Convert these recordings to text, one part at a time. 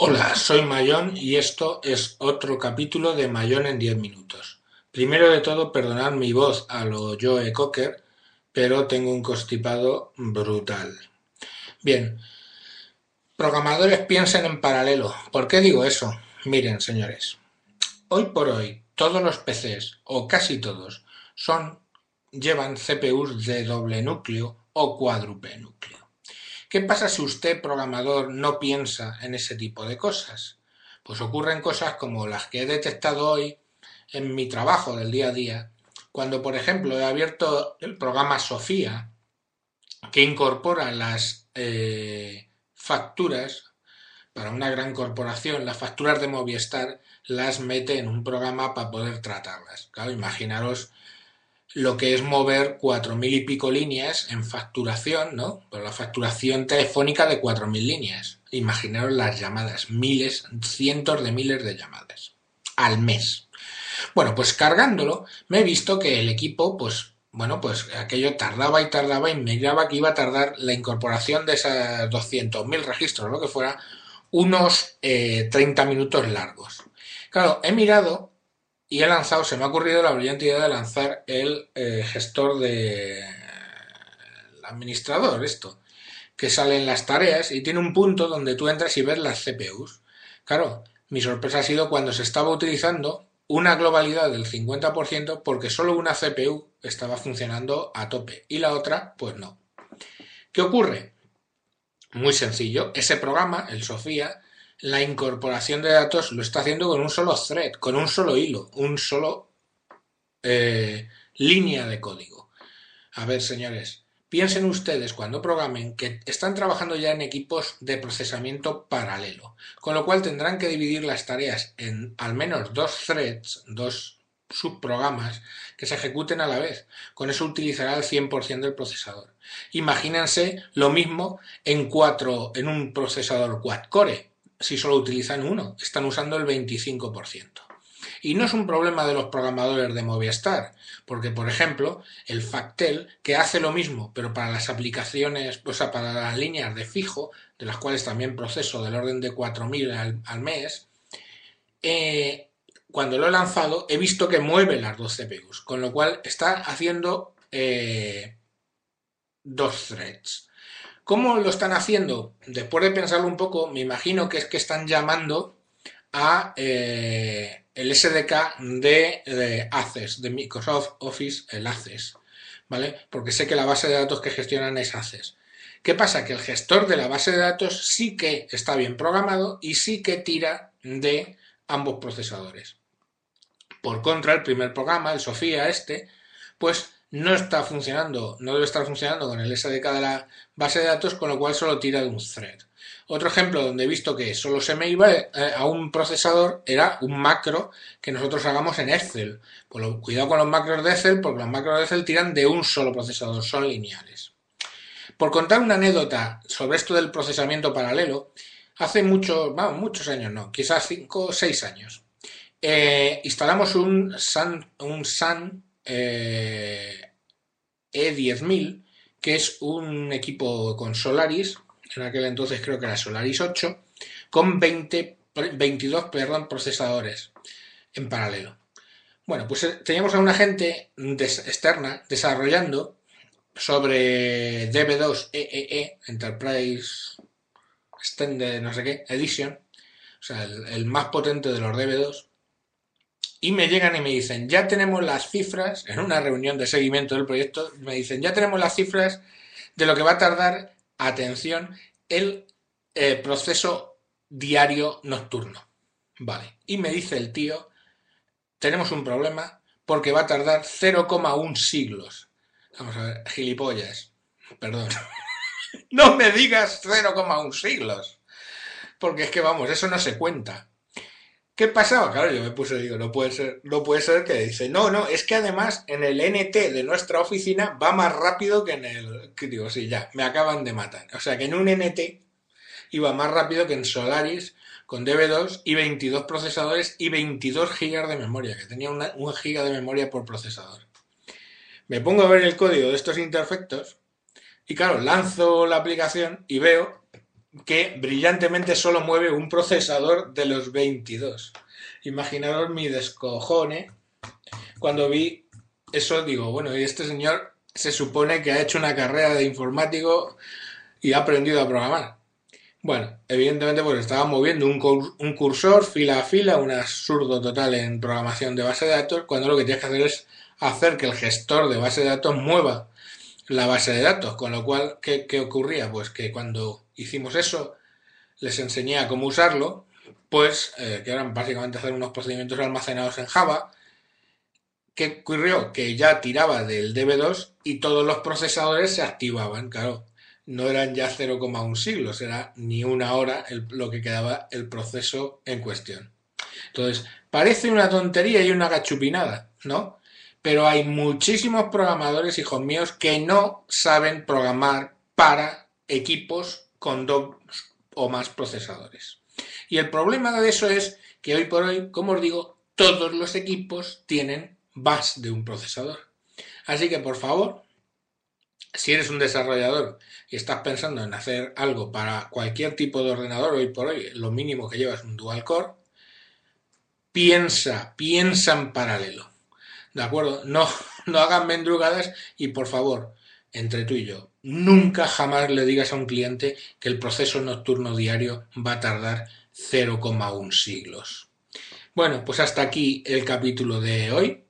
Hola, soy Mayón y esto es otro capítulo de Mayón en 10 minutos. Primero de todo, perdonad mi voz a lo Joe Cocker, pero tengo un constipado brutal. Bien, programadores piensen en paralelo. ¿Por qué digo eso? Miren, señores, hoy por hoy todos los PCs, o casi todos, son llevan CPUs de doble núcleo o cuádruple núcleo. ¿Qué pasa si usted, programador, no piensa en ese tipo de cosas? Pues ocurren cosas como las que he detectado hoy en mi trabajo del día a día, cuando, por ejemplo, he abierto el programa Sofía, que incorpora las eh, facturas para una gran corporación, las facturas de Movistar, las mete en un programa para poder tratarlas. Claro, imaginaros lo que es mover cuatro mil y pico líneas en facturación, ¿no? Pero la facturación telefónica de cuatro mil líneas. Imaginaros las llamadas, miles, cientos de miles de llamadas al mes. Bueno, pues cargándolo me he visto que el equipo, pues, bueno, pues aquello tardaba y tardaba y me miraba que iba a tardar la incorporación de esos mil registros, lo que fuera, unos eh, 30 minutos largos. Claro, he mirado y he lanzado, se me ha ocurrido la brillante idea de lanzar el eh, gestor de administrador, esto, que sale en las tareas y tiene un punto donde tú entras y ves las CPUs. Claro, mi sorpresa ha sido cuando se estaba utilizando una globalidad del 50% porque solo una CPU estaba funcionando a tope y la otra, pues no. ¿Qué ocurre? Muy sencillo, ese programa, el Sofía, la incorporación de datos lo está haciendo con un solo thread, con un solo hilo, un solo eh, línea de código. A ver, señores, piensen ustedes cuando programen que están trabajando ya en equipos de procesamiento paralelo, con lo cual tendrán que dividir las tareas en al menos dos threads, dos subprogramas que se ejecuten a la vez. Con eso utilizará el 100% del procesador. Imagínense lo mismo en cuatro, en un procesador quad core si solo utilizan uno, están usando el 25%. Y no es un problema de los programadores de Movistar, porque por ejemplo, el Factel, que hace lo mismo, pero para las aplicaciones, o sea, para las líneas de fijo, de las cuales también proceso del orden de 4.000 al, mes, eh, cuando lo he lanzado he visto que mueve las dos CPUs, con lo cual está haciendo eh, dos threads. ¿Cómo lo están haciendo? Después de pensarlo un poco, me imagino que es que están llamando a eh, el SDK de, de, Access, de Microsoft Office, el Access, ¿vale? Porque sé que la base de datos que gestionan es Access. ¿Qué pasa? Que el gestor de la base de datos sí que está bien programado y sí que tira de ambos procesadores. Por contra, el primer programa, el Sofía este, pues no está funcionando, no debe estar funcionando con el SDK de la base de datos, con lo cual solo tira de un thread. Otro ejemplo donde he visto que solo se me iba eh, a un procesador era un macro que nosotros hagamos en Excel. Pues cuidado con los macros de Excel, porque los macros de Excel tiran de un solo procesador, son lineales. Por contar una anécdota sobre esto del procesamiento paralelo, hace muchos, muchos años, no, quizás 5 o 6 años, eh, instalamos un SAN, un SAN eh, E10000, que es un equipo con Solaris, en aquel entonces creo que era Solaris 8, con 20, 22 perdón, procesadores en paralelo. Bueno, pues eh, teníamos a una gente externa desarrollando sobre DB2 EEE, e, Enterprise Extended no sé qué, Edition, o sea, el más potente de los DB2, y me llegan y me dicen, ya tenemos las cifras, en una reunión de seguimiento del proyecto, me dicen, ya tenemos las cifras de lo que va a tardar, atención, el eh, proceso diario nocturno. Vale. Y me dice el tío, tenemos un problema porque va a tardar 0,1 siglos. Vamos a ver, gilipollas. Perdón. no me digas 0,1 siglos. Porque es que vamos, eso no se cuenta. ¿Qué pasaba? Claro, yo me puse, digo, no puede ser, no puede ser que dice, no, no, es que además en el NT de nuestra oficina va más rápido que en el, digo, sí, ya, me acaban de matar. O sea que en un NT iba más rápido que en Solaris con DB2 y 22 procesadores y 22 gigas de memoria, que tenía un giga de memoria por procesador. Me pongo a ver el código de estos interfectos y claro, lanzo la aplicación y veo que brillantemente solo mueve un procesador de los 22. Imaginaros mi descojone cuando vi eso, digo, bueno, y este señor se supone que ha hecho una carrera de informático y ha aprendido a programar. Bueno, evidentemente pues estaba moviendo un, un cursor fila a fila, un absurdo total en programación de base de datos, cuando lo que tienes que hacer es hacer que el gestor de base de datos mueva la base de datos, con lo cual, ¿qué, ocurría? Pues que cuando hicimos eso, les enseñé cómo usarlo, pues eh, que eran básicamente hacer unos procedimientos almacenados en Java. ¿Qué ocurrió? Que ya tiraba del DB2 y todos los procesadores se activaban, claro. No eran ya 0,1 siglos, era ni una hora lo que quedaba el proceso en cuestión. Entonces, parece una tontería y una gachupinada, ¿no? pero hay muchísimos programadores, hijos míos, que no saben programar para equipos con dos o más procesadores. Y el problema de eso es que hoy por hoy, como os digo, todos los equipos tienen más de un procesador. Así que por favor, si eres un desarrollador y estás pensando en hacer algo para cualquier tipo de ordenador hoy por hoy, lo mínimo que llevas es un dual core, piensa, piensa en paralelo. ¿De acuerdo? No, no hagan mendrugadas y por favor, entre tú y yo, nunca jamás le digas a un cliente que el proceso nocturno diario va a tardar 0,1 siglos. Bueno, pues hasta aquí el capítulo de hoy.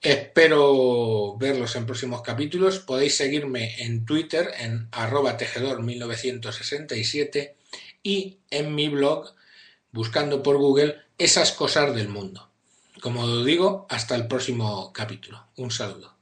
Espero verlos en próximos capítulos. Podéis seguirme en Twitter en arroba tejedor1967 y en mi blog buscando por Google esas cosas del mundo. Como digo, hasta el próximo capítulo. Un saludo.